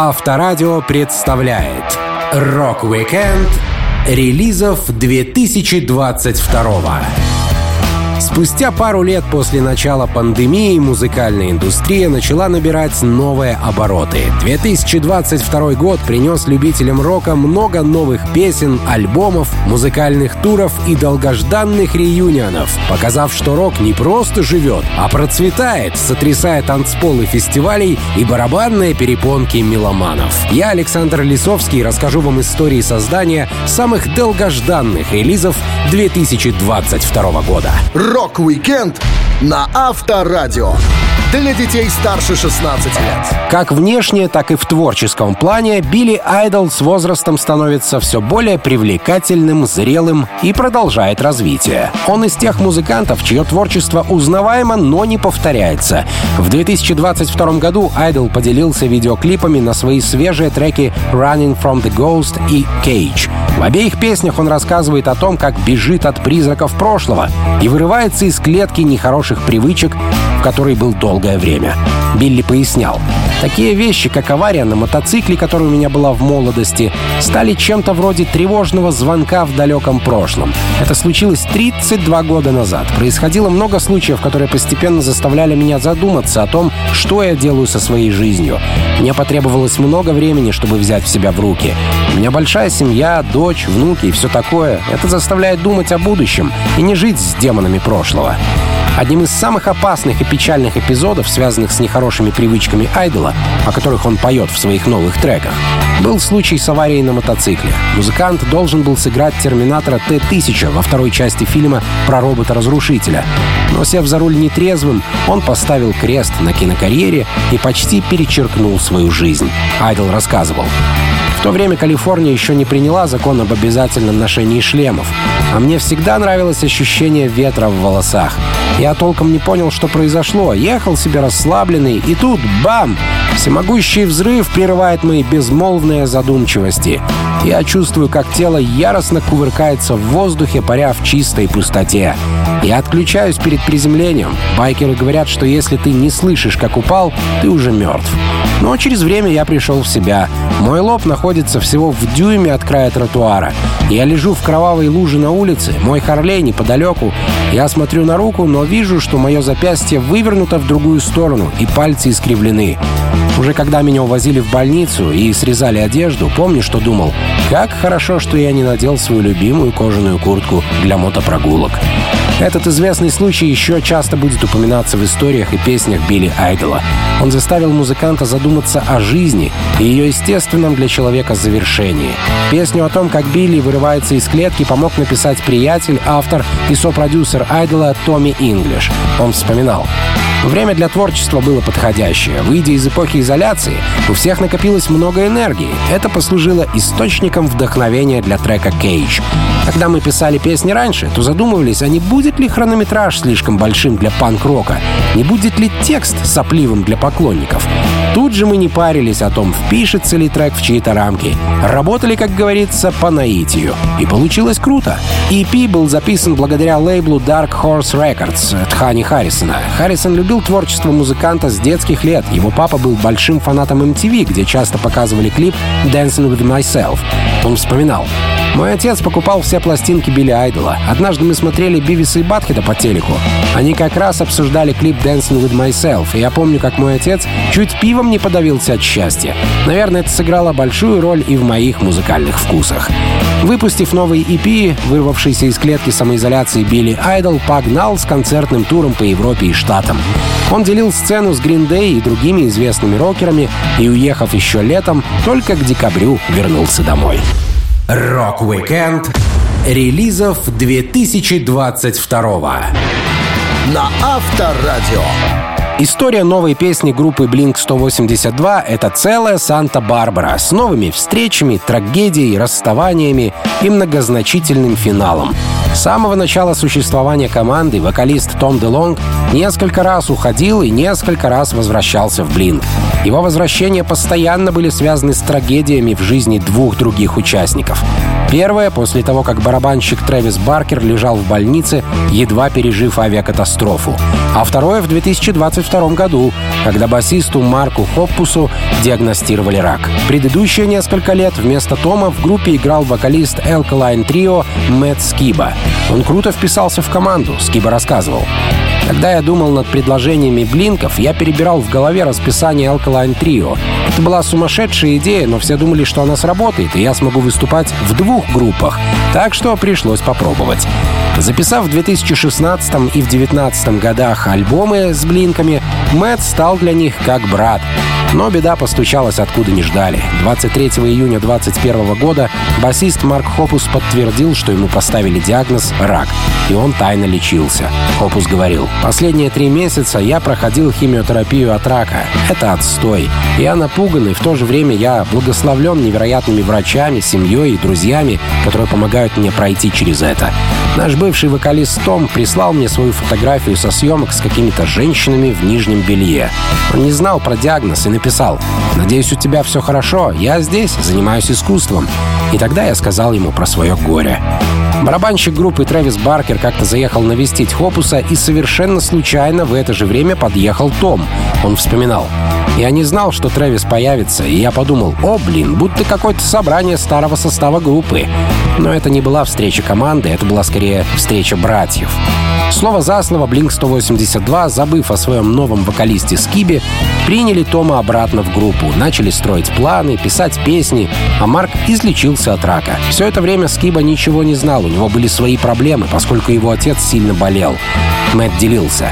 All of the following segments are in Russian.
Авторадио представляет Рок-викенд релизов 2022 Спустя пару лет после начала пандемии музыкальная индустрия начала набирать новые обороты. 2022 год принес любителям рока много новых песен, альбомов, музыкальных туров и долгожданных реюнионов, показав, что рок не просто живет, а процветает, сотрясая танцполы фестивалей и барабанные перепонки меломанов. Я, Александр Лисовский, расскажу вам истории создания самых долгожданных релизов 2022 года. Рок-викенд на Авторадио. Для детей старше 16 лет. Как внешне, так и в творческом плане Билли Айдол с возрастом становится все более привлекательным, зрелым и продолжает развитие. Он из тех музыкантов, чье творчество узнаваемо, но не повторяется. В 2022 году Айдол поделился видеоклипами на свои свежие треки «Running from the Ghost» и «Cage». В обеих песнях он рассказывает о том, как бежит от призраков прошлого и вырывается из клетки нехороших привычек, в которой был долгое время. Билли пояснял. Такие вещи, как авария на мотоцикле, которая у меня была в молодости, стали чем-то вроде тревожного звонка в далеком прошлом. Это случилось 32 года назад. Происходило много случаев, которые постепенно заставляли меня задуматься о том, что я делаю со своей жизнью. Мне потребовалось много времени, чтобы взять в себя в руки. У меня большая семья, дочь, внуки и все такое. Это заставляет думать о будущем и не жить с демонами прошлого. Одним из самых опасных и печальных эпизодов, связанных с нехорошими привычками Айдола, о которых он поет в своих новых треках, был случай с аварией на мотоцикле. Музыкант должен был сыграть Терминатора Т-1000 во второй части фильма про робота-разрушителя. Но сев за руль нетрезвым, он поставил крест на кинокарьере и почти перечеркнул свою жизнь. Айдол рассказывал. То время Калифорния еще не приняла закон об обязательном ношении шлемов, а мне всегда нравилось ощущение ветра в волосах. Я толком не понял, что произошло. Ехал себе расслабленный, и тут — бам! Всемогущий взрыв прерывает мои безмолвные задумчивости. Я чувствую, как тело яростно кувыркается в воздухе, паря в чистой пустоте. Я отключаюсь перед приземлением. Байкеры говорят, что если ты не слышишь, как упал, ты уже мертв. Но через время я пришел в себя. Мой лоб находится всего в дюйме от края тротуара. Я лежу в кровавой луже на улице, мой Харлей неподалеку. Я смотрю на руку, но вижу, что мое запястье вывернуто в другую сторону, и пальцы искривлены. Уже когда меня увозили в больницу и срезали одежду, помню, что думал, как хорошо, что я не надел свою любимую кожаную куртку для мотопрогулок. Этот известный случай еще часто будет упоминаться в историях и песнях Билли Айдола. Он заставил музыканта задуматься о жизни и ее естественном для человека завершении. Песню о том, как Билли вырывается из клетки, помог написать приятель, автор и сопродюсер Айдола Томми Инглиш. Он вспоминал. Время для творчества было подходящее. Выйдя из эпохи изоляции, у всех накопилось много энергии. Это послужило источником вдохновения для трека «Кейдж». Когда мы писали песни раньше, то задумывались, а не будет ли хронометраж слишком большим для панк-рока? Не будет ли текст сопливым для поклонников? Тут же мы не парились о том, впишется ли трек в чьи-то рамки. Работали, как говорится, по наитию. И получилось круто. EP был записан благодаря лейблу Dark Horse Records от Хани Харрисона. Харрисон любил творчество музыканта с детских лет. Его папа был большим фанатом MTV, где часто показывали клип «Dancing with Myself». Он вспоминал. Мой отец покупал все пластинки Билли Айдола. Однажды мы смотрели Бивиса и Батхеда по телеку. Они как раз обсуждали клип «Dancing with Myself», и я помню, как мой отец чуть пивом не подавился от счастья. Наверное, это сыграло большую роль и в моих музыкальных вкусах. Выпустив новый EP, вырвавшийся из клетки самоизоляции Билли Айдол погнал с концертным туром по Европе и Штатам. Он делил сцену с Green Day и другими известными рокерами и, уехав еще летом, только к декабрю вернулся домой. Рок-викенд релизов 2022 На Авторадио. История новой песни группы Blink-182 — это целая Санта-Барбара с новыми встречами, трагедией, расставаниями и многозначительным финалом. С самого начала существования команды вокалист Том Делонг несколько раз уходил и несколько раз возвращался в Блинк. Его возвращения постоянно были связаны с трагедиями в жизни двух других участников. Первое — после того, как барабанщик Трэвис Баркер лежал в больнице, едва пережив авиакатастрофу. А второе — в 2022 году, когда басисту Марку Хоппусу диагностировали рак. Предыдущие несколько лет вместо Тома в группе играл вокалист Alkaline Trio Мэтт Скиба. Он круто вписался в команду, Скиба рассказывал. Когда я думал над предложениями Блинков, я перебирал в голове расписание Alkaline Trio. Это была сумасшедшая идея, но все думали, что она сработает, и я смогу выступать в двух группах. Так что пришлось попробовать. Записав в 2016 и в 2019 годах альбомы с Блинками, Мэтт стал для них как брат. Но беда постучалась откуда не ждали. 23 июня 2021 года басист Марк Хопус подтвердил, что ему поставили диагноз «рак», и он тайно лечился. Хопус говорил, «Последние три месяца я проходил химиотерапию от рака. Это отстой. Я напуган, и в то же время я благословлен невероятными врачами, семьей и друзьями, которые помогают мне пройти через это. Наш бывший вокалист Том прислал мне свою фотографию со съемок с какими-то женщинами в нижнем белье. Он не знал про диагноз и написал «Надеюсь, у тебя все хорошо, я здесь, занимаюсь искусством». И тогда я сказал ему про свое горе. Барабанщик группы Трэвис Баркер как-то заехал навестить Хопуса, и совершенно случайно в это же время подъехал Том. Он вспоминал. Я не знал, что Трэвис появится, и я подумал, о, блин, будто какое-то собрание старого состава группы. Но это не была встреча команды, это была скорее встреча братьев. Слово за слово Blink-182, забыв о своем новом вокалисте Скибе, приняли Тома обратно в группу, начали строить планы, писать песни, а Марк излечился от рака. Все это время Скиба ничего не знал, у него были свои проблемы, поскольку его отец сильно болел. Мэтт делился.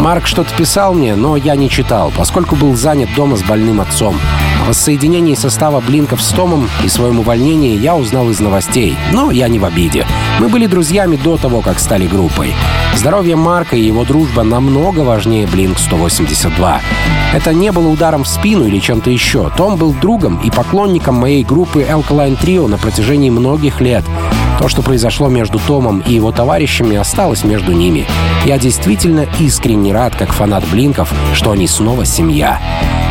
Марк что-то писал мне, но я не читал, поскольку был занят дома с больным отцом. Воссоединении состава Блинков с Томом и своем увольнении я узнал из новостей. Но я не в обиде. Мы были друзьями до того, как стали группой. Здоровье Марка и его дружба намного важнее Blink-182. Это не было ударом в спину или чем-то еще. Том был другом и поклонником моей группы Alkaline Trio на протяжении многих лет. То, что произошло между Томом и его товарищами, осталось между ними. Я действительно искренне рад, как фанат Блинков, что они снова семья.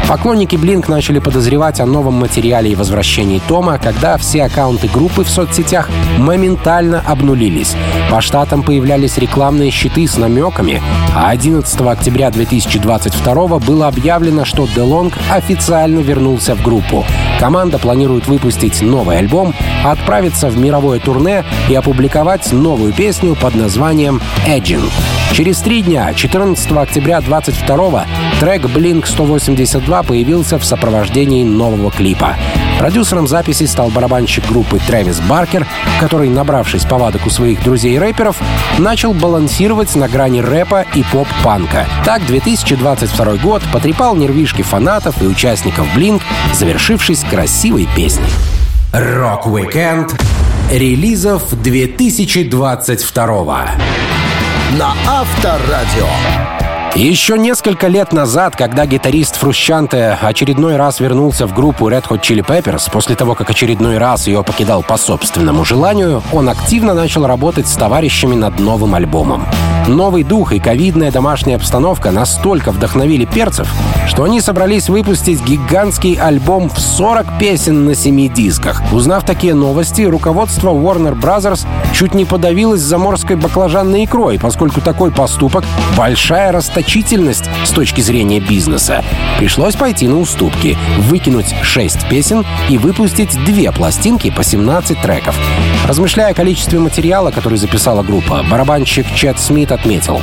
Поклонники Блинк начали подозревать о новом материале и возвращении Тома, когда все аккаунты группы в соцсетях моментально обнулились. По штатам появлялись рекламные щиты с намеками, а 11 октября 2022 было объявлено, что DeLong официально вернулся в группу. Команда планирует выпустить новый альбом, отправиться в мировое турне и опубликовать новую песню под названием «Edging». Через три дня, 14 октября 22 трек Blink 182 появился в сопровождении нового клипа. Продюсером записи стал барабанщик группы Трэвис Баркер, который, набравшись повадок у своих друзей-рэперов, начал балансировать на грани рэпа и поп-панка. Так 2022 год потрепал нервишки фанатов и участников Blink, завершившись красивой песней. Рок-викенд релизов 2022 на Авторадио. Еще несколько лет назад, когда гитарист Фрушанте очередной раз вернулся в группу Red Hot Chili Peppers, после того, как очередной раз ее покидал по собственному желанию, он активно начал работать с товарищами над новым альбомом. Новый дух и ковидная домашняя обстановка настолько вдохновили перцев, что они собрались выпустить гигантский альбом в 40 песен на 7 дисках. Узнав такие новости, руководство Warner Brothers чуть не подавилось заморской баклажанной икрой, поскольку такой поступок — большая расточительность с точки зрения бизнеса. Пришлось пойти на уступки, выкинуть 6 песен и выпустить две пластинки по 17 треков. Размышляя о количестве материала, который записала группа, барабанщик Чет Смит отметил.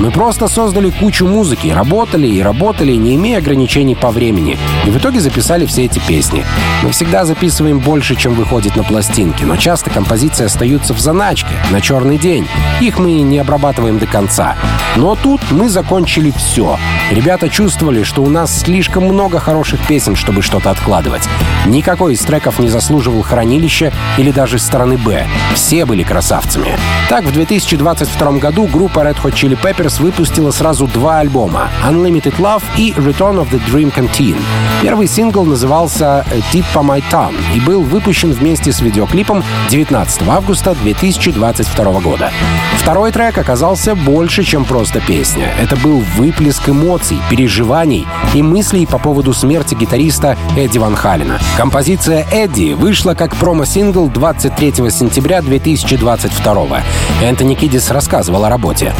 Мы просто создали кучу музыки, работали и работали, не имея ограничений по времени. И в итоге записали все эти песни. Мы всегда записываем больше, чем выходит на пластинке, но часто композиции остаются в заначке, на черный день. Их мы не обрабатываем до конца. Но тут мы закончили все. Ребята чувствовали, что у нас слишком много хороших песен, чтобы что-то откладывать. Никакой из треков не заслуживал хранилища или даже стороны Б. Все были красавцами. Так, в 2022 году группа Red Hot Chili Peppers Pepper's выпустила сразу два альбома — Unlimited Love и Return of the Dream Canteen. Первый сингл назывался «Tip по My Tongue» и был выпущен вместе с видеоклипом 19 августа 2022 года. Второй трек оказался больше, чем просто песня. Это был выплеск эмоций, переживаний и мыслей по поводу смерти гитариста Эдди Ван Халина. Композиция «Эдди» вышла как промо-сингл 23 сентября 2022 Энтони Кидис рассказывал о работе.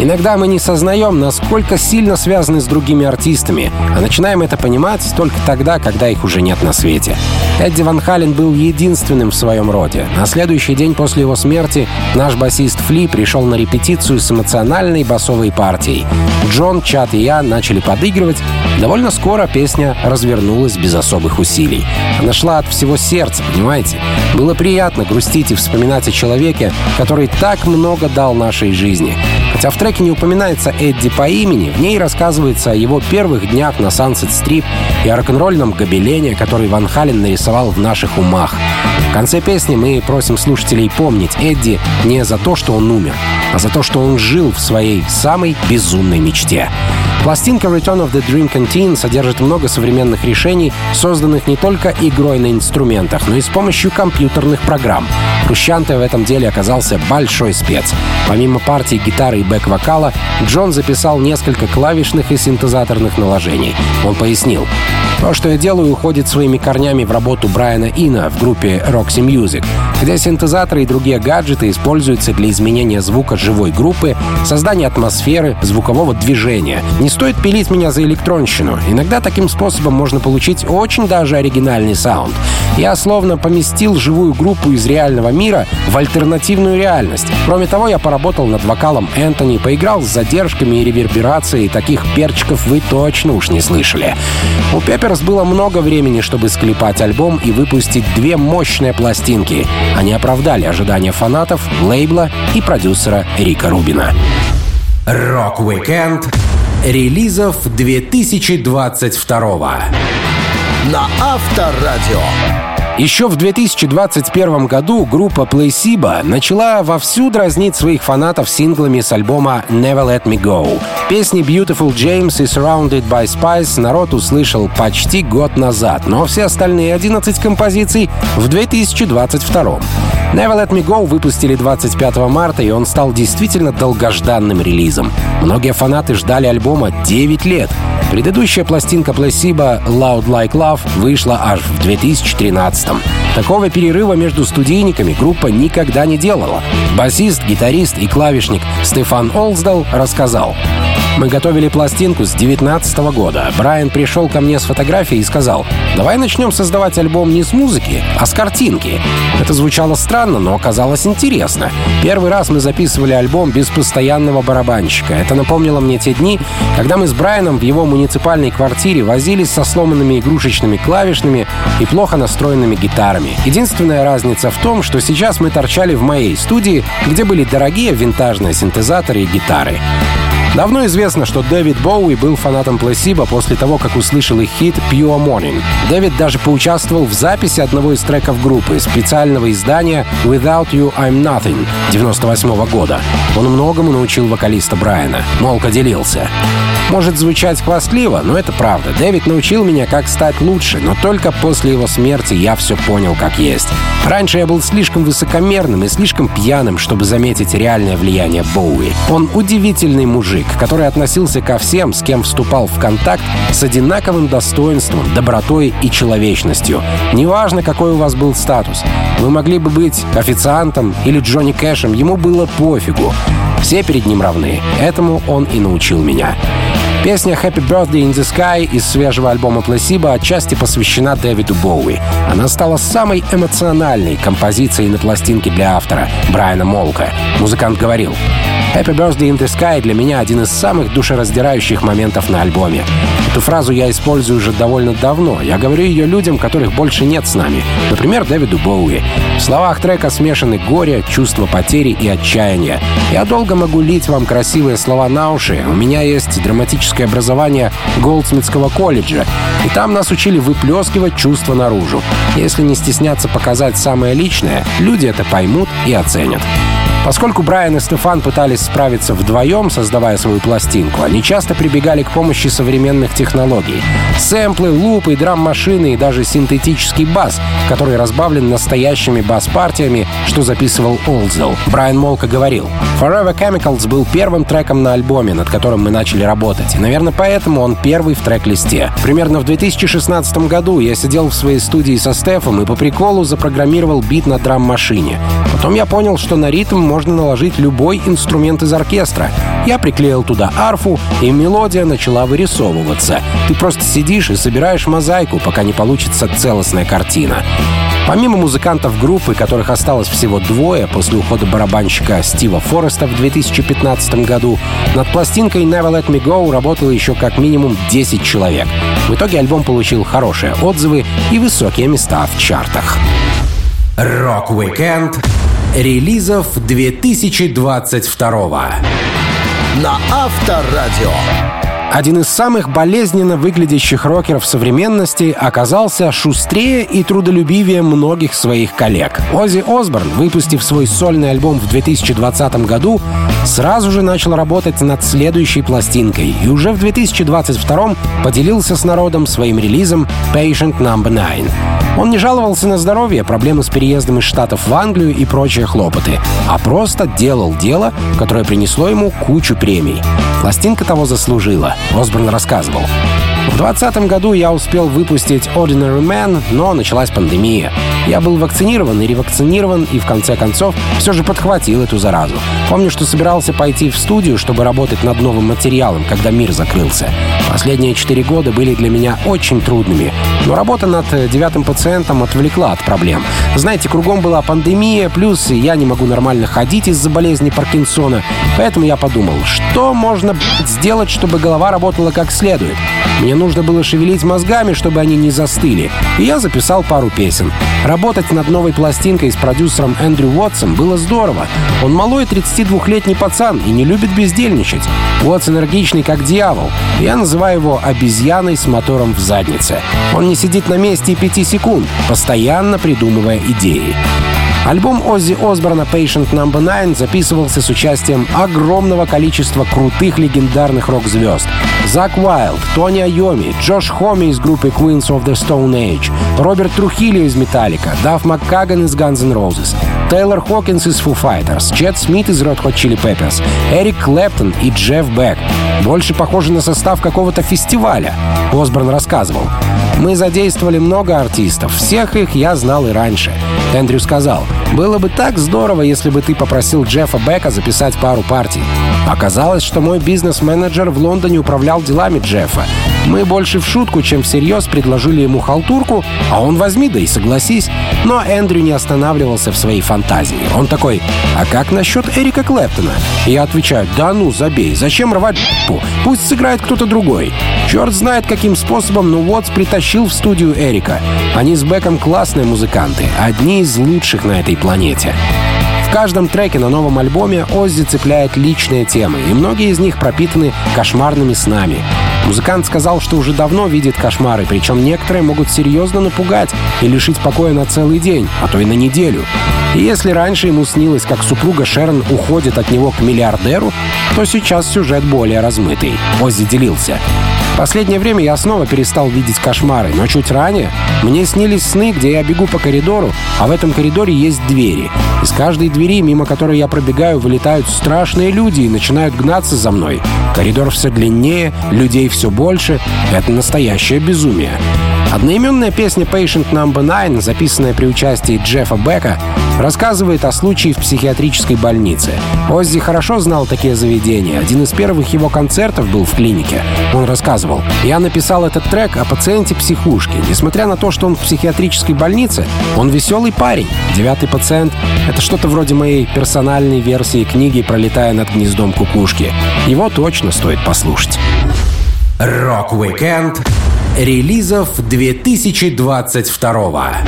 Иногда мы не сознаем, насколько сильно связаны с другими артистами, а начинаем это понимать только тогда, когда их уже нет на свете. Эдди Ван Хален был единственным в своем роде. На следующий день после его смерти наш басист Фли пришел на репетицию с эмоциональной басовой партией. Джон, Чат и я начали подыгрывать. Довольно скоро песня развернулась без особых усилий. Она шла от всего сердца, понимаете? Было приятно грустить и вспоминать о человеке, который так много дал нашей жизни. Хотя в треке не упоминается Эдди по имени, в ней рассказывается о его первых днях на Strip и о рок-н-ролльном гобелене, который Ван Хален нарисовал в наших умах. В конце песни мы просим слушателей помнить Эдди не за то, что он умер, а за то, что он жил в своей самой безумной мечте. Пластинка Return of the Dream Canteen содержит много современных решений, созданных не только игрой на инструментах, но и с помощью компьютерных программ. Хрущанте в этом деле оказался большой спец. Помимо партии гитары и бэк-вокала, Джон записал несколько клавишных и синтезаторных наложений. Он пояснил, то, что я делаю, уходит своими корнями в работу Брайана Ина в группе Roxy Music, где синтезаторы и другие гаджеты используются для изменения звука живой группы, создания атмосферы, звукового движения. Не стоит пилить меня за электронщину. Иногда таким способом можно получить очень даже оригинальный саунд. Я словно поместил живую группу из реального мира в альтернативную реальность. Кроме того, я поработал над вокалом Энтони, поиграл с задержками и реверберацией. Таких перчиков вы точно уж не слышали. У Peppers было много времени, чтобы склепать альбом и выпустить две мощные пластинки. Они оправдали ожидания фанатов, лейбла и продюсера Рика Рубина. Рок-викенд релизов 2022 на Авторадио. Еще в 2021 году группа Placebo начала вовсю дразнить своих фанатов синглами с альбома Never Let Me Go. Песни Beautiful James и Surrounded by Spice народ услышал почти год назад, но все остальные 11 композиций в 2022. Never Let Me Go выпустили 25 марта, и он стал действительно долгожданным релизом. Многие фанаты ждали альбома 9 лет. Предыдущая пластинка Placebo Loud Like Love вышла аж в 2013 -м. Такого перерыва между студийниками группа никогда не делала. Басист, гитарист и клавишник Стефан Олсдал рассказал. Мы готовили пластинку с 19 года. Брайан пришел ко мне с фотографией и сказал, давай начнем создавать альбом не с музыки, а с картинки. Это звучало странно, но оказалось интересно. Первый раз мы записывали альбом без постоянного барабанщика. Это напомнило мне те дни, когда мы с Брайаном в его муниципальной квартире возились со сломанными игрушечными клавишными и плохо настроенными гитарами. Единственная разница в том, что сейчас мы торчали в моей студии, где были дорогие винтажные синтезаторы и гитары. Давно известно, что Дэвид Боуи был фанатом Пласиба после того, как услышал их хит «Pure Morning». Дэвид даже поучаствовал в записи одного из треков группы, специального издания «Without You I'm Nothing» 98 -го года. Он многому научил вокалиста Брайана Молко. Делился: Может звучать хвастливо, но это правда. Дэвид научил меня, как стать лучше, но только после его смерти я все понял как есть. Раньше я был слишком высокомерным и слишком пьяным, чтобы заметить реальное влияние Боуи. Он удивительный мужик, который относился ко всем, с кем вступал в контакт, с одинаковым достоинством, добротой и человечностью. Неважно, какой у вас был статус. Вы могли бы быть официантом или Джонни Кэшем, ему было пофигу. Все перед ним равны. Этому он и научил меня. Песня «Happy Birthday in the Sky» из свежего альбома Placebo отчасти посвящена Дэвиду Боуи. Она стала самой эмоциональной композицией на пластинке для автора, Брайана Молка. Музыкант говорил, «Happy Birthday in the Sky» для меня один из самых душераздирающих моментов на альбоме. Эту фразу я использую уже довольно давно. Я говорю ее людям, которых больше нет с нами. Например, Дэвиду Боуи. В словах трека смешаны горе, чувство потери и отчаяния. Я долго могу лить вам красивые слова на уши. У меня есть драматическое образование Голдсмитского колледжа, и там нас учили выплескивать чувства наружу. Если не стесняться показать самое личное, люди это поймут и оценят. Поскольку Брайан и Стефан пытались справиться вдвоем, создавая свою пластинку, они часто прибегали к помощи современных технологий. Сэмплы, лупы, драм-машины и даже синтетический бас, который разбавлен настоящими бас-партиями, что записывал Олдзел. Брайан Молка говорил, «Forever Chemicals был первым треком на альбоме, над которым мы начали работать. И, наверное, поэтому он первый в трек-листе. Примерно в 2016 году я сидел в своей студии со Стефом и по приколу запрограммировал бит на драм-машине. Потом я понял, что на ритм можно наложить любой инструмент из оркестра. Я приклеил туда арфу, и мелодия начала вырисовываться. Ты просто сидишь и собираешь мозаику, пока не получится целостная картина. Помимо музыкантов группы, которых осталось всего двое после ухода барабанщика Стива Фореста в 2015 году, над пластинкой Never Let Me Go работало еще как минимум 10 человек. В итоге альбом получил хорошие отзывы и высокие места в чартах. Рок-викенд релизов 2022 на Авторадио. Один из самых болезненно выглядящих рокеров современности оказался шустрее и трудолюбивее многих своих коллег. Оззи Осборн, выпустив свой сольный альбом в 2020 году, сразу же начал работать над следующей пластинкой и уже в 2022 поделился с народом своим релизом Patient Number 9. Он не жаловался на здоровье, проблемы с переездом из Штатов в Англию и прочие хлопоты, а просто делал дело, которое принесло ему кучу премий. Пластинка того заслужила. Осборн рассказывал. В 2020 году я успел выпустить Ordinary Man, но началась пандемия. Я был вакцинирован и ревакцинирован, и в конце концов все же подхватил эту заразу. Помню, что собирался пойти в студию, чтобы работать над новым материалом, когда мир закрылся. Последние четыре года были для меня очень трудными, но работа над девятым пациентом отвлекла от проблем. Знаете, кругом была пандемия, плюс я не могу нормально ходить из-за болезни Паркинсона, поэтому я подумал, что можно сделать, чтобы голова работала как следует. Мне нужно было шевелить мозгами, чтобы они не застыли, и я записал пару песен. Работать над новой пластинкой с продюсером Эндрю Уотсом было здорово. Он малой 32-летний пацан и не любит бездельничать. Уотс энергичный, как дьявол. Я называю его обезьяной с мотором в заднице. Он не сидит на месте и пяти секунд, постоянно придумывая идеи. Альбом Оззи Осборна Patient No. 9 записывался с участием огромного количества крутых легендарных рок-звезд. Зак Уайлд, Тони Айоми, Джош Хоми из группы Queens of the Stone Age, Роберт Трухильо из Металлика, Даф Маккаган из Guns N' Roses, Тейлор Хокинс из Foo Fighters, Чет Смит из Red Hot Chili Peppers, Эрик Клэптон и Джефф Бек. Больше похоже на состав какого-то фестиваля, Осборн рассказывал. Мы задействовали много артистов, всех их я знал и раньше. Эндрю сказал, было бы так здорово, если бы ты попросил Джеффа Бека записать пару партий. Оказалось, что мой бизнес-менеджер в Лондоне управлял делами Джеффа. Мы больше в шутку, чем всерьез предложили ему халтурку, а он возьми да и согласись. Но Эндрю не останавливался в своей фантазии. Он такой, а как насчет Эрика Клэптона? Я отвечаю, да ну, забей, зачем рвать п***у? Пусть сыграет кто-то другой. Черт знает каким способом, но вот притащил в студию Эрика. Они с Беком классные музыканты, одни из лучших на этой планете. В каждом треке на новом альбоме Оззи цепляет личные темы, и многие из них пропитаны кошмарными снами. Музыкант сказал, что уже давно видит кошмары, причем некоторые могут серьезно напугать и лишить покоя на целый день, а то и на неделю. И если раньше ему снилось, как супруга Шерон уходит от него к миллиардеру, то сейчас сюжет более размытый. Оззи делился. Последнее время я снова перестал видеть кошмары, но чуть ранее мне снились сны, где я бегу по коридору, а в этом коридоре есть двери. Из каждой двери, мимо которой я пробегаю, вылетают страшные люди и начинают гнаться за мной. Коридор все длиннее, людей все больше. Это настоящее безумие. Одноименная песня Patient No. 9, записанная при участии Джеффа Бека, рассказывает о случае в психиатрической больнице. Оззи хорошо знал такие заведения. Один из первых его концертов был в клинике. Он рассказывал, «Я написал этот трек о пациенте психушки. Несмотря на то, что он в психиатрической больнице, он веселый парень. Девятый пациент — это что-то вроде моей персональной версии книги «Пролетая над гнездом кукушки». Его точно стоит послушать. Рок-викенд релизов 2022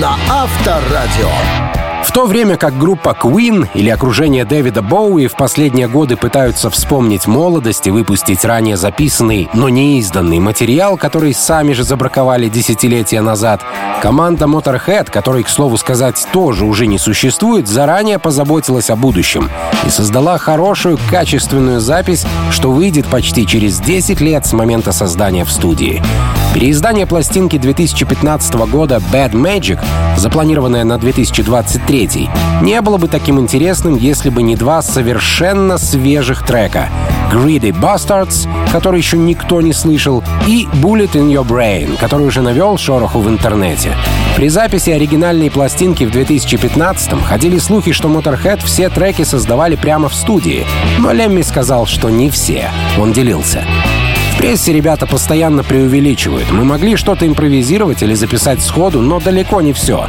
на Авторадио. В то время как группа Queen или окружение Дэвида Боуи в последние годы пытаются вспомнить молодость и выпустить ранее записанный, но не изданный материал, который сами же забраковали десятилетия назад, команда Motorhead, которой, к слову сказать, тоже уже не существует, заранее позаботилась о будущем и создала хорошую, качественную запись, что выйдет почти через 10 лет с момента создания в студии. Переиздание пластинки 2015 года Bad Magic, запланированное на 2023, не было бы таким интересным, если бы не два совершенно свежих трека Greedy Bastards, который еще никто не слышал, и Bullet in Your Brain, который уже навел шороху в интернете. При записи оригинальной пластинки в 2015-м ходили слухи, что Motorhead все треки создавали прямо в студии, но Лемми сказал, что не все. Он делился. В прессе ребята постоянно преувеличивают. Мы могли что-то импровизировать или записать сходу, но далеко не все.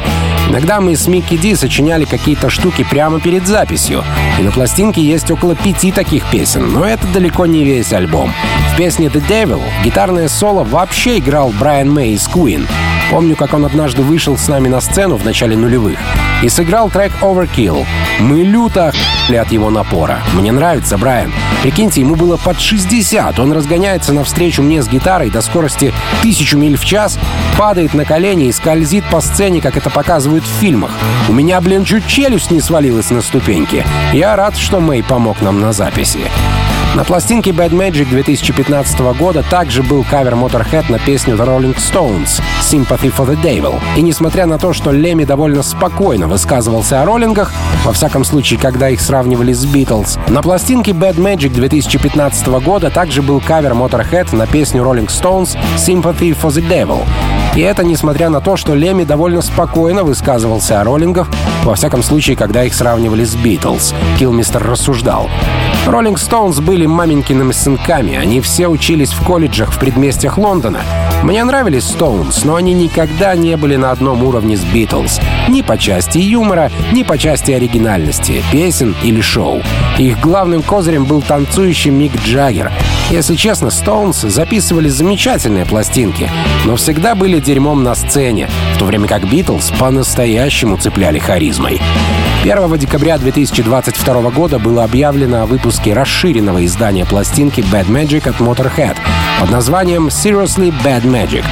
Иногда мы с Микки Ди сочиняли какие-то штуки прямо перед записью. И на пластинке есть около пяти таких песен, но это далеко не весь альбом. В песне The Devil гитарное соло вообще играл Брайан Мэй из Queen. Помню, как он однажды вышел с нами на сцену в начале нулевых и сыграл трек Overkill. Мы люто охуели от его напора. Мне нравится Брайан. Прикиньте, ему было под 60. Он разгоняется навстречу мне с гитарой до скорости тысячу миль в час, падает на колени и скользит по сцене, как это показывают в фильмах. У меня, блин, чуть челюсть не свалилась на ступеньки. Я рад, что Мэй помог нам на записи. На пластинке Bad Magic 2015 года также был кавер Motorhead на песню The Rolling Stones «Sympathy for the Devil». И несмотря на то, что Леми довольно спокойно высказывался о роллингах, во всяком случае, когда их сравнивали с Beatles, на пластинке Bad Magic 2015 года также был кавер Motorhead на песню Rolling Stones «Sympathy for the Devil». И это несмотря на то, что Леми довольно спокойно высказывался о роллингах, во всяком случае, когда их сравнивали с Beatles. Килмистер рассуждал. Роллинг Стоунс были маменькиными сынками, они все учились в колледжах в предместьях Лондона. Мне нравились Стоунс, но они никогда не были на одном уровне с Битлз. Ни по части юмора, ни по части оригинальности, песен или шоу. Их главным козырем был танцующий Мик Джаггер. Если честно, Стоунс записывали замечательные пластинки, но всегда были дерьмом на сцене, в то время как Битлз по-настоящему цепляли харизмой. 1 декабря 2022 года было объявлено о выпуске расширенного издания пластинки Bad Magic от Motorhead под названием Seriously Bad Magic.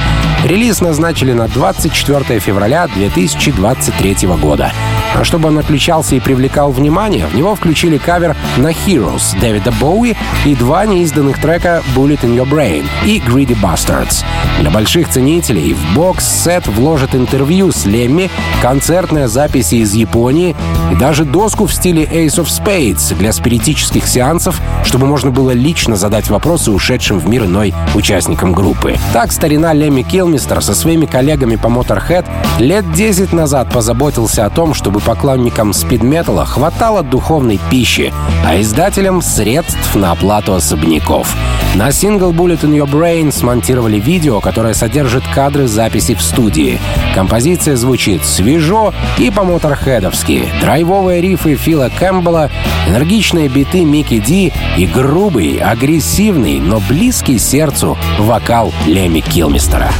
Релиз назначили на 24 февраля 2023 года. А чтобы он отличался и привлекал внимание, в него включили кавер на Heroes Дэвида Боуи и два неизданных трека Bullet in Your Brain и Greedy Bastards. Для больших ценителей в бокс-сет вложат интервью с Лемми, концертная записи из Японии и даже доску в стиле Ace of Spades для спиритических сеансов, чтобы можно было лично задать вопросы ушедшим в мир иной участникам группы. Так старина Лемми Килмистер со своими коллегами по Motorhead лет 10 назад позаботился о том, чтобы поклонникам спидметалла хватало духовной пищи, а издателям — средств на оплату особняков. На сингл Bullet in Your Brain смонтировали видео, которое содержит кадры записи в студии. Композиция звучит свежо и по-моторхедовски. Драйвовые рифы Фила Кэмпбелла, энергичные биты Микки Ди и грубый, агрессивный, но близкий сердцу вокал Леми Килмистера.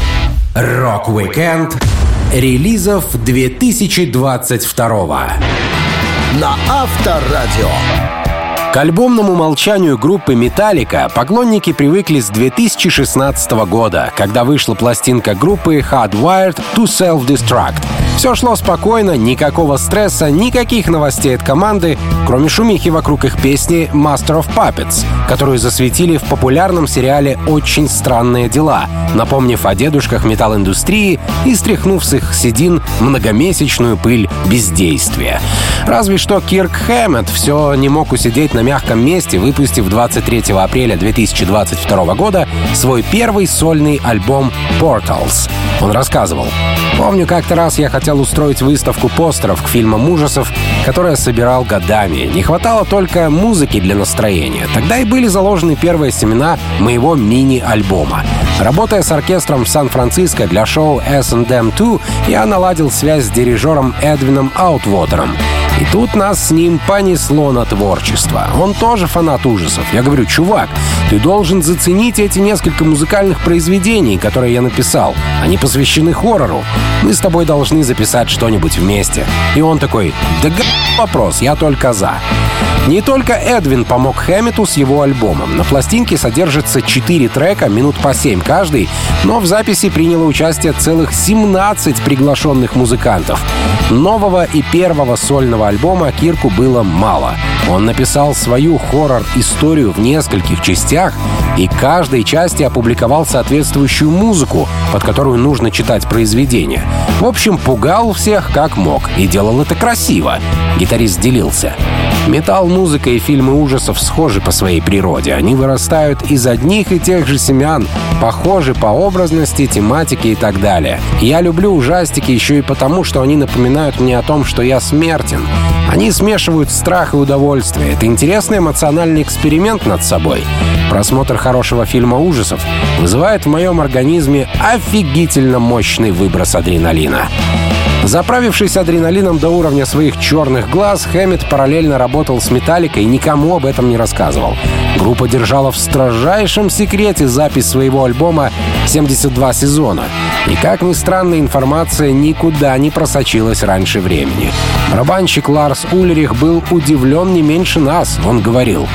Рок-викенд релизов 2022 На Авторадио. К альбомному молчанию группы «Металлика» поклонники привыкли с 2016 года, когда вышла пластинка группы «Hardwired to Self-Destruct». Все шло спокойно, никакого стресса, никаких новостей от команды, кроме шумихи вокруг их песни «Master of Puppets», которую засветили в популярном сериале «Очень странные дела», напомнив о дедушках металл-индустрии и стряхнув с их седин многомесячную пыль бездействия. Разве что Кирк Хэммет все не мог усидеть на мягком месте, выпустив 23 апреля 2022 года свой первый сольный альбом «Portals». Он рассказывал. «Помню, как-то раз я хотел устроить выставку постеров к фильмам ужасов, которые собирал годами. Не хватало только музыки для настроения. Тогда и были заложены первые семена моего мини-альбома. Работая с оркестром в Сан-Франциско для шоу S&M 2, я наладил связь с дирижером Эдвином Аутвотером. И тут нас с ним понесло на творчество. Он тоже фанат ужасов. Я говорю, чувак, ты должен заценить эти несколько музыкальных произведений, которые я написал. Они посвящены хоррору. Мы с тобой должны записать что-нибудь вместе. И он такой, да г... вопрос, я только за. Не только Эдвин помог Хэммету с его альбомом. На пластинке содержится 4 трека, минут по 7 каждый, но в записи приняло участие целых 17 приглашенных музыкантов. Нового и первого сольного альбома Кирку было мало. Он написал свою хоррор-историю в нескольких частях и каждой части опубликовал соответствующую музыку, под которую нужно читать произведение. В общем, пугал всех как мог и делал это красиво. Гитарист делился. Металл, музыка и фильмы ужасов схожи по своей природе. Они вырастают из одних и тех же семян, похожи по образности, тематике и так далее. Я люблю ужастики еще и потому, что они напоминают мне о том, что я смертен. Они смешивают страх и удовольствие. Это интересный эмоциональный эксперимент над собой. Просмотр хорошего фильма ужасов вызывает в моем организме офигительно мощный выброс адреналина. Заправившись адреналином до уровня своих черных глаз, Хэммит параллельно работал с Металликой и никому об этом не рассказывал. Группа держала в строжайшем секрете запись своего альбома «72 сезона». И, как ни странно, информация никуда не просочилась раньше времени. Барабанщик Ларс Ульрих был удивлен не меньше нас. Он говорил,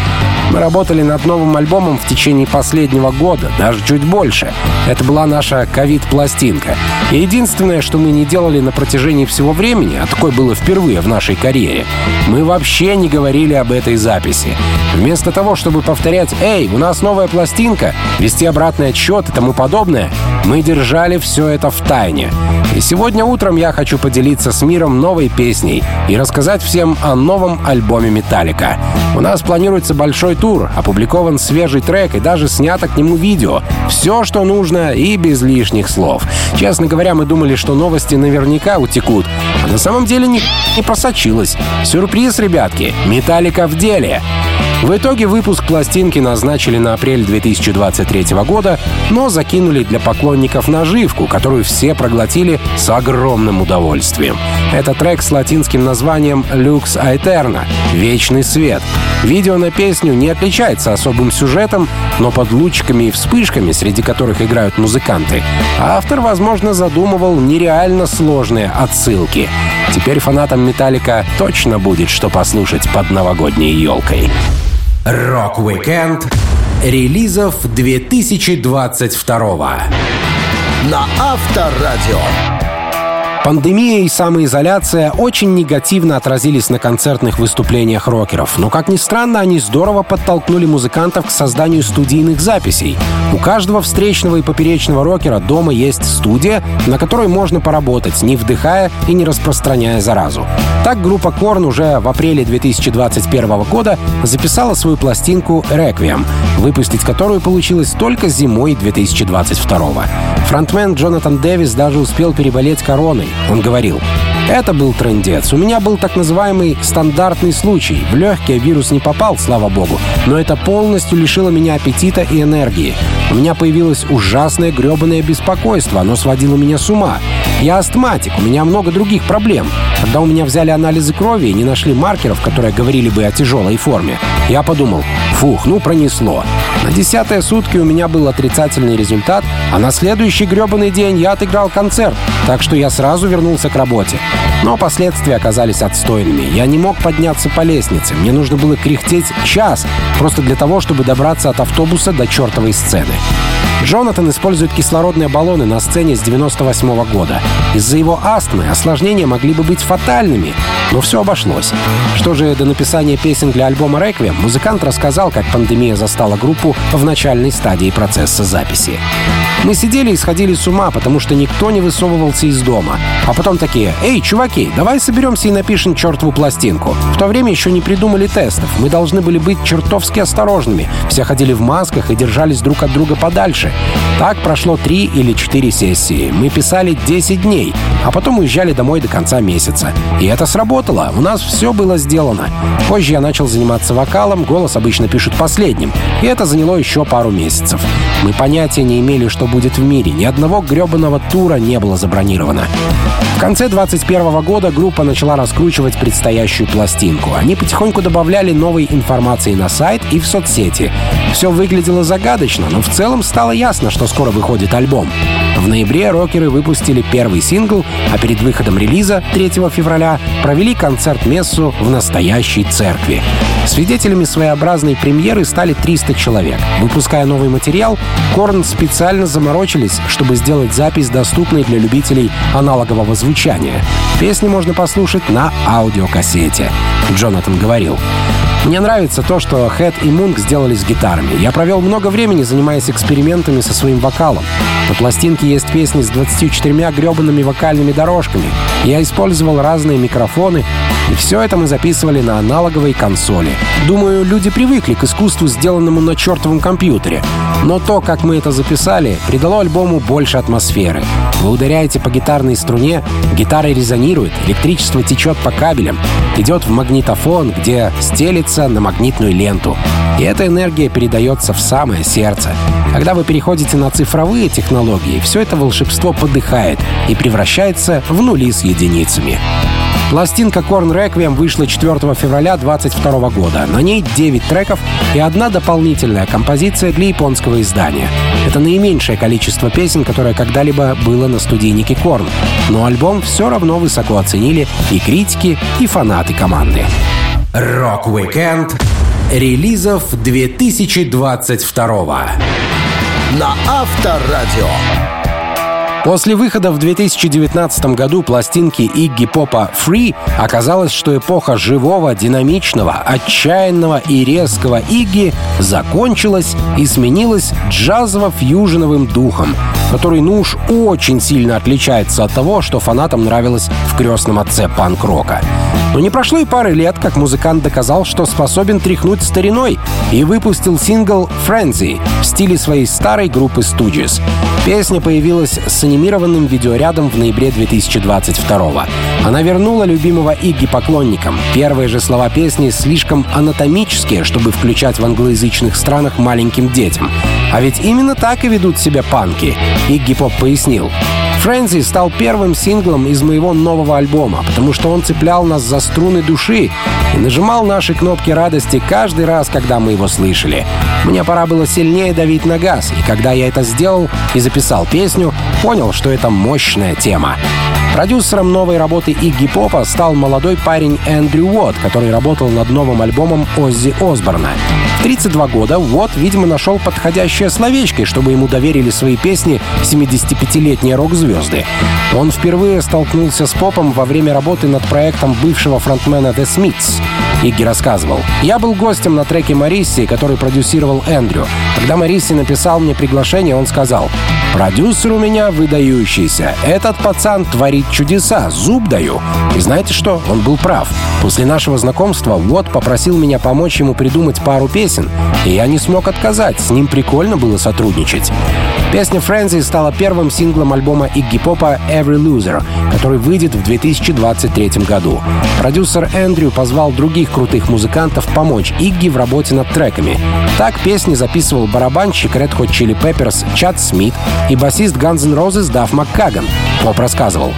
мы работали над новым альбомом в течение последнего года, даже чуть больше. Это была наша ковид-пластинка. И единственное, что мы не делали на протяжении всего времени, а такое было впервые в нашей карьере, мы вообще не говорили об этой записи. Вместо того, чтобы повторять «Эй, у нас новая пластинка», вести обратный отсчет и тому подобное, мы держали все это в тайне. И сегодня утром я хочу поделиться с миром новой песней и рассказать всем о новом альбоме «Металлика». У нас планируется большой тур, опубликован свежий трек и даже снято к нему видео. Все, что нужно и без лишних слов. Честно говоря, мы думали, что новости наверняка утекут, а на самом деле не, не просочилось. Сюрприз, ребятки, «Металлика» в деле. В итоге выпуск пластинки назначили на апрель 2023 года, но закинули для поклонников наживку, которую все проглотили с огромным удовольствием. Это трек с латинским названием «Lux Aeterna» — «Вечный свет». Видео на песню не отличается особым сюжетом, но под лучиками и вспышками, среди которых играют музыканты, автор, возможно, задумывал нереально сложные отсылки. Теперь фанатам «Металлика» точно будет что послушать под новогодней елкой. Рок-викенд релизов 2022 На Авторадио. Пандемия и самоизоляция очень негативно отразились на концертных выступлениях рокеров, но, как ни странно, они здорово подтолкнули музыкантов к созданию студийных записей. У каждого встречного и поперечного рокера дома есть студия, на которой можно поработать, не вдыхая и не распространяя заразу. Так группа Корн уже в апреле 2021 года записала свою пластинку «Реквием», выпустить которую получилось только зимой 2022 Фронтмен Джонатан Дэвис даже успел переболеть короной. Он говорил, это был трендец. У меня был так называемый стандартный случай. В легкие вирус не попал, слава богу, но это полностью лишило меня аппетита и энергии. У меня появилось ужасное гребаное беспокойство, оно сводило меня с ума. Я астматик, у меня много других проблем. Когда у меня взяли анализы крови и не нашли маркеров, которые говорили бы о тяжелой форме, я подумал, фух, ну пронесло. На десятые сутки у меня был отрицательный результат, а на следующий гребаный день я отыграл концерт, так что я сразу вернулся к работе. Но последствия оказались отстойными. Я не мог подняться по лестнице. Мне нужно было кряхтеть час, просто для того, чтобы добраться от автобуса до чертовой сцены. Джонатан использует кислородные баллоны на сцене с 98 -го года. Из-за его астмы осложнения могли бы быть фатальными, но все обошлось. Что же до написания песен для альбома «Реквием», музыкант рассказал, как пандемия застала группу в начальной стадии процесса записи. Мы сидели и сходили с ума, потому что никто не высовывался из дома. А потом такие, «Эй, чуваки, давай соберемся и напишем чертову пластинку». В то время еще не придумали тестов. Мы должны были быть чертовски осторожными. Все ходили в масках и держались друг от друга подальше. Так прошло три или четыре сессии. Мы писали 10 дней, а потом уезжали домой до конца месяца. И это сработало, у нас все было сделано. Позже я начал заниматься вокалом, голос обычно пишут последним, и это заняло еще пару месяцев. Мы понятия не имели, что будет в мире, ни одного гребаного тура не было забронировано. В конце 21 года группа начала раскручивать предстоящую пластинку. Они потихоньку добавляли новой информации на сайт и в соцсети. Все выглядело загадочно, но в целом стало ясно, что скоро выходит альбом. В ноябре рокеры выпустили первый сингл, а перед выходом релиза 3 февраля провели концерт-мессу в настоящей церкви. Свидетелями своеобразной премьеры стали 300 человек. Выпуская новый материал, Корн специально заморочились, чтобы сделать запись доступной для любителей аналогового звучания. Песни можно послушать на аудиокассете. Джонатан говорил. Мне нравится то, что Хэт и Мунк сделали с гитарами. Я провел много времени, занимаясь экспериментами со своим вокалом. На пластинке есть песни с 24 гребаными вокальными дорожками. Я использовал разные микрофоны, и все это мы записывали на аналоговой консоли. Думаю, люди привыкли к искусству, сделанному на чертовом компьютере. Но то, как мы это записали, придало альбому больше атмосферы. Вы ударяете по гитарной струне, гитара резонирует, электричество течет по кабелям, идет в магнитофон, где стелится на магнитную ленту. И эта энергия передается в самое сердце. Когда вы переходите на цифровые технологии, все это волшебство подыхает и превращается в нули с единицами. Пластинка Korn Requiem вышла 4 февраля 2022 года. На ней 9 треков и одна дополнительная композиция для японского издания. Это наименьшее количество песен, которое когда-либо было на студийнике Korn. Но альбом все равно высоко оценили и критики, и фанаты команды. Рок-викенд релизов 2022 на Авторадио. После выхода в 2019 году пластинки Игги Попа «Free» оказалось, что эпоха живого, динамичного, отчаянного и резкого Игги закончилась и сменилась джазово-фьюженовым духом, который, ну уж очень сильно отличается от того, что фанатам нравилось в «Крестном отце» панк-рока. Но не прошло и пары лет, как музыкант доказал, что способен тряхнуть стариной и выпустил сингл «Frenzy» в стиле своей старой группы Stooges. Песня появилась с анимированным видеорядом в ноябре 2022 Она вернула любимого Игги поклонникам. Первые же слова песни слишком анатомические, чтобы включать в англоязычных странах маленьким детям. А ведь именно так и ведут себя панки. Игги Поп пояснил. Френзи стал первым синглом из моего нового альбома, потому что он цеплял нас за струны души и нажимал наши кнопки радости каждый раз, когда мы его слышали. Мне пора было сильнее давить на газ, и когда я это сделал и записал песню, понял, что это мощная тема. Продюсером новой работы Игги Попа стал молодой парень Эндрю Уотт, который работал над новым альбомом Оззи Осборна. В 32 года Уотт, видимо, нашел подходящее словечко, чтобы ему доверили свои песни 75-летние рок-звезды. Он впервые столкнулся с попом во время работы над проектом бывшего фронтмена The Smiths. Игги рассказывал. «Я был гостем на треке Марисси, который продюсировал Эндрю. Когда Марисси написал мне приглашение, он сказал, «Продюсер у меня выдающийся. Этот пацан творит чудеса, зуб даю». И знаете что? Он был прав. После нашего знакомства Вот попросил меня помочь ему придумать пару песен, и я не смог отказать, с ним прикольно было сотрудничать. Песня «Frenzy» стала первым синглом альбома Игги Попа «Every Loser», который выйдет в 2023 году. Продюсер Эндрю позвал других крутых музыкантов помочь Игги в работе над треками. Так песни записывал барабанщик Red Hot Chili Peppers Чад Смит и басист Guns N' Roses Дав Маккаган. Поп рассказывал.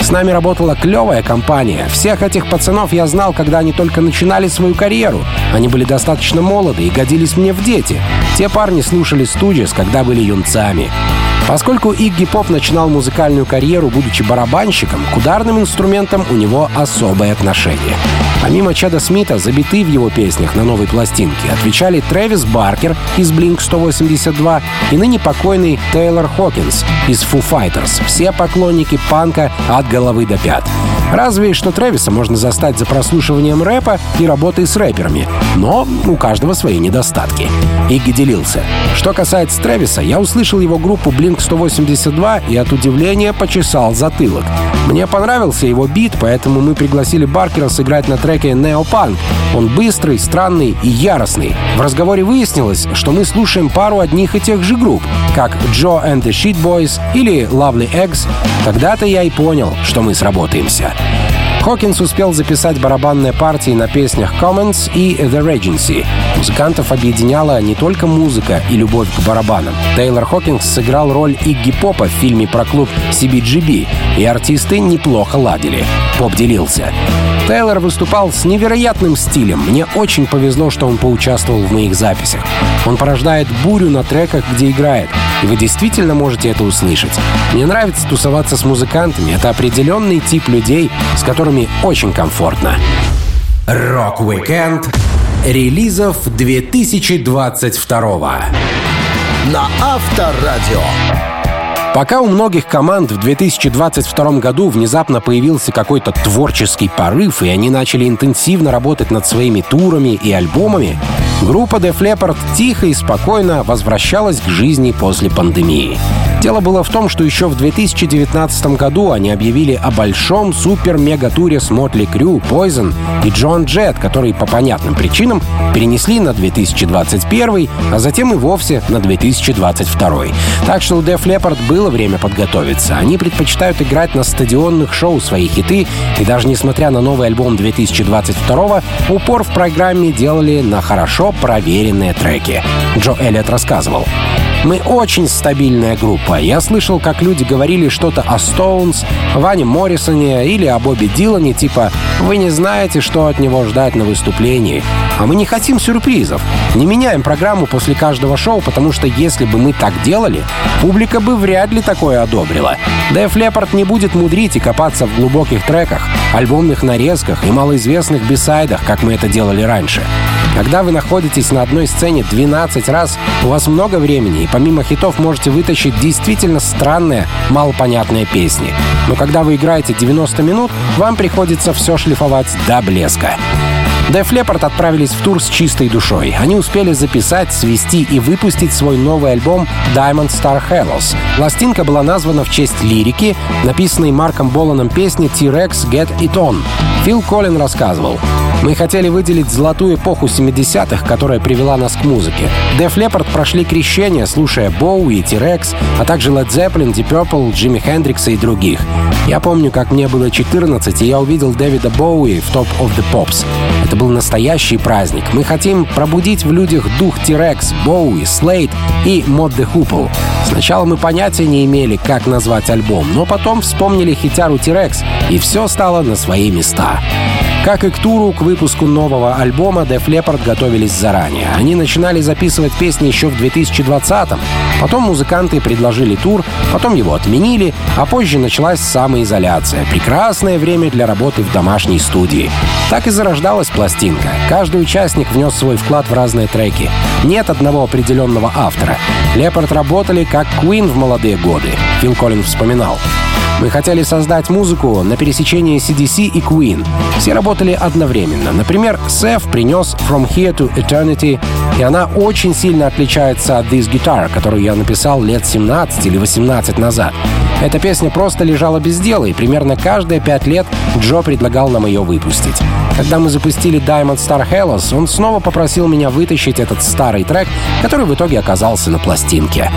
С нами работала клевая компания. Всех этих пацанов я знал, когда они только начинали свою карьеру. Они были достаточно молоды и годились мне в дети. Те парни слушали Студис, когда были юнцами руками. Поскольку Игги Поп начинал музыкальную карьеру, будучи барабанщиком, к ударным инструментам у него особое отношение. Помимо Чада Смита, забиты в его песнях на новой пластинке отвечали Трэвис Баркер из Blink-182 и ныне покойный Тейлор Хокинс из Foo Fighters. Все поклонники панка от головы до пят. Разве что Трэвиса можно застать за прослушиванием рэпа и работой с рэперами. Но у каждого свои недостатки. Игги делился. Что касается Трэвиса, я услышал его группу Blink-182 и от удивления почесал затылок. Мне понравился его бит, поэтому мы пригласили Баркера сыграть на треке «Неопанк». Он быстрый, странный и яростный. В разговоре выяснилось, что мы слушаем пару одних и тех же групп, как Joe and the Shit Boys или Lovely Eggs. Тогда-то я и понял, что мы сработаемся. Хокинс успел записать барабанные партии на песнях Commons и The Regency. Музыкантов объединяла не только музыка и любовь к барабанам. Тейлор Хокинс сыграл роль Игги Попа в фильме про клуб CBGB, и артисты неплохо ладили. Поп делился. Тейлор выступал с невероятным стилем. Мне очень повезло, что он поучаствовал в моих записях. Он порождает бурю на треках, где играет. И вы действительно можете это услышать. Мне нравится тусоваться с музыкантами. Это определенный тип людей, с которыми очень комфортно. Рок-викенд релизов 2022 на Авторадио. Пока у многих команд в 2022 году внезапно появился какой-то творческий порыв, и они начали интенсивно работать над своими турами и альбомами, группа Def Leppard тихо и спокойно возвращалась к жизни после пандемии. Дело было в том, что еще в 2019 году они объявили о большом супер-мега-туре с Мотли Крю, Poison и Джон Джет, который по понятным причинам перенесли на 2021, а затем и вовсе на 2022. Так что у Def Leppard было время подготовиться. Они предпочитают играть на стадионных шоу свои хиты, и даже несмотря на новый альбом 2022, упор в программе делали на хорошо проверенные треки. Джо Эллиот рассказывал. Мы очень стабильная группа. Я слышал, как люди говорили что-то о Стоунс, Ване Моррисоне или о Бобби Дилане, типа «Вы не знаете, что от него ждать на выступлении». А мы не хотим сюрпризов. Не меняем программу после каждого шоу, потому что если бы мы так делали, публика бы вряд ли такое одобрила. Дэв Лепард не будет мудрить и копаться в глубоких треках, альбомных нарезках и малоизвестных бисайдах, как мы это делали раньше. Когда вы находитесь на одной сцене 12 раз, у вас много времени, и помимо хитов можете вытащить действительно странные, малопонятные песни. Но когда вы играете 90 минут, вам приходится все шлифовать до блеска. Def Leppard отправились в тур с чистой душой. Они успели записать, свести и выпустить свой новый альбом Diamond Star Halos. Пластинка была названа в честь лирики, написанной Марком Боланом песни T-Rex Get It On. Фил Коллин рассказывал. Мы хотели выделить золотую эпоху 70-х, которая привела нас к музыке. Def Leppard прошли крещение, слушая Боуи, T-Rex, а также Led Zeppelin, Deep Purple, Джимми Хендрикса и других. Я помню, как мне было 14, и я увидел Дэвида Боуи в Top of the Pops. Это был настоящий праздник. Мы хотим пробудить в людях дух T-Rex, Боуи, Слейд и Mod the Hoople. Сначала мы понятия не имели, как назвать альбом, но потом вспомнили хитяру T-Rex, и все стало на свои места. Как и к туру, к выпуску нового альбома Def Leppard готовились заранее. Они начинали записывать песни еще в 2020-м. Потом музыканты предложили тур, потом его отменили, а позже началась самоизоляция. Прекрасное время для работы в домашней студии. Так и зарождалась пластинка. Каждый участник внес свой вклад в разные треки. Нет одного определенного автора. Лепард работали как Queen в молодые годы. Фил Коллин вспоминал. Мы хотели создать музыку на пересечении CDC и Queen. Все работали одновременно. Например, Сеф принес From Here to Eternity, и она очень сильно отличается от This Guitar, которую я написал лет 17 или 18 назад. Эта песня просто лежала без дела, и примерно каждые пять лет Джо предлагал нам ее выпустить. Когда мы запустили Diamond Star Hellos, он снова попросил меня вытащить этот старый трек, который в итоге оказался на пластинке.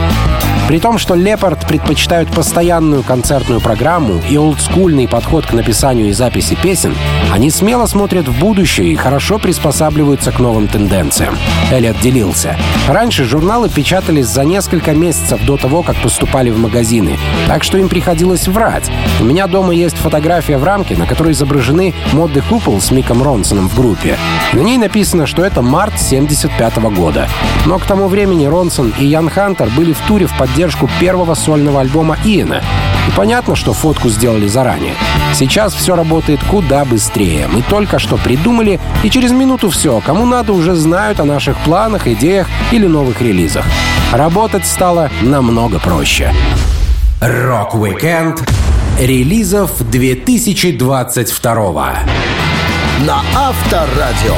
При том, что Лепард предпочитают постоянную концертную программу и олдскульный подход к написанию и записи песен, они смело смотрят в будущее и хорошо приспосабливаются к новым тенденциям. Эллиот делился. Раньше журналы печатались за несколько месяцев до того, как поступали в магазины, так что им приходилось врать. У меня дома есть фотография в рамке, на которой изображены модды Хупл с Миком Ронсоном в группе. На ней написано, что это март 75 года. Но к тому времени Ронсон и Ян Хантер были в туре в поддержку первого сольного альбома Иена. И понятно, что фотку сделали заранее. Сейчас все работает куда быстрее. Мы только что придумали, и через минуту все, кому надо, уже знают о наших планах, идеях или новых релизах. Работать стало намного проще. Рок-викенд релизов 2022 на Авторадио.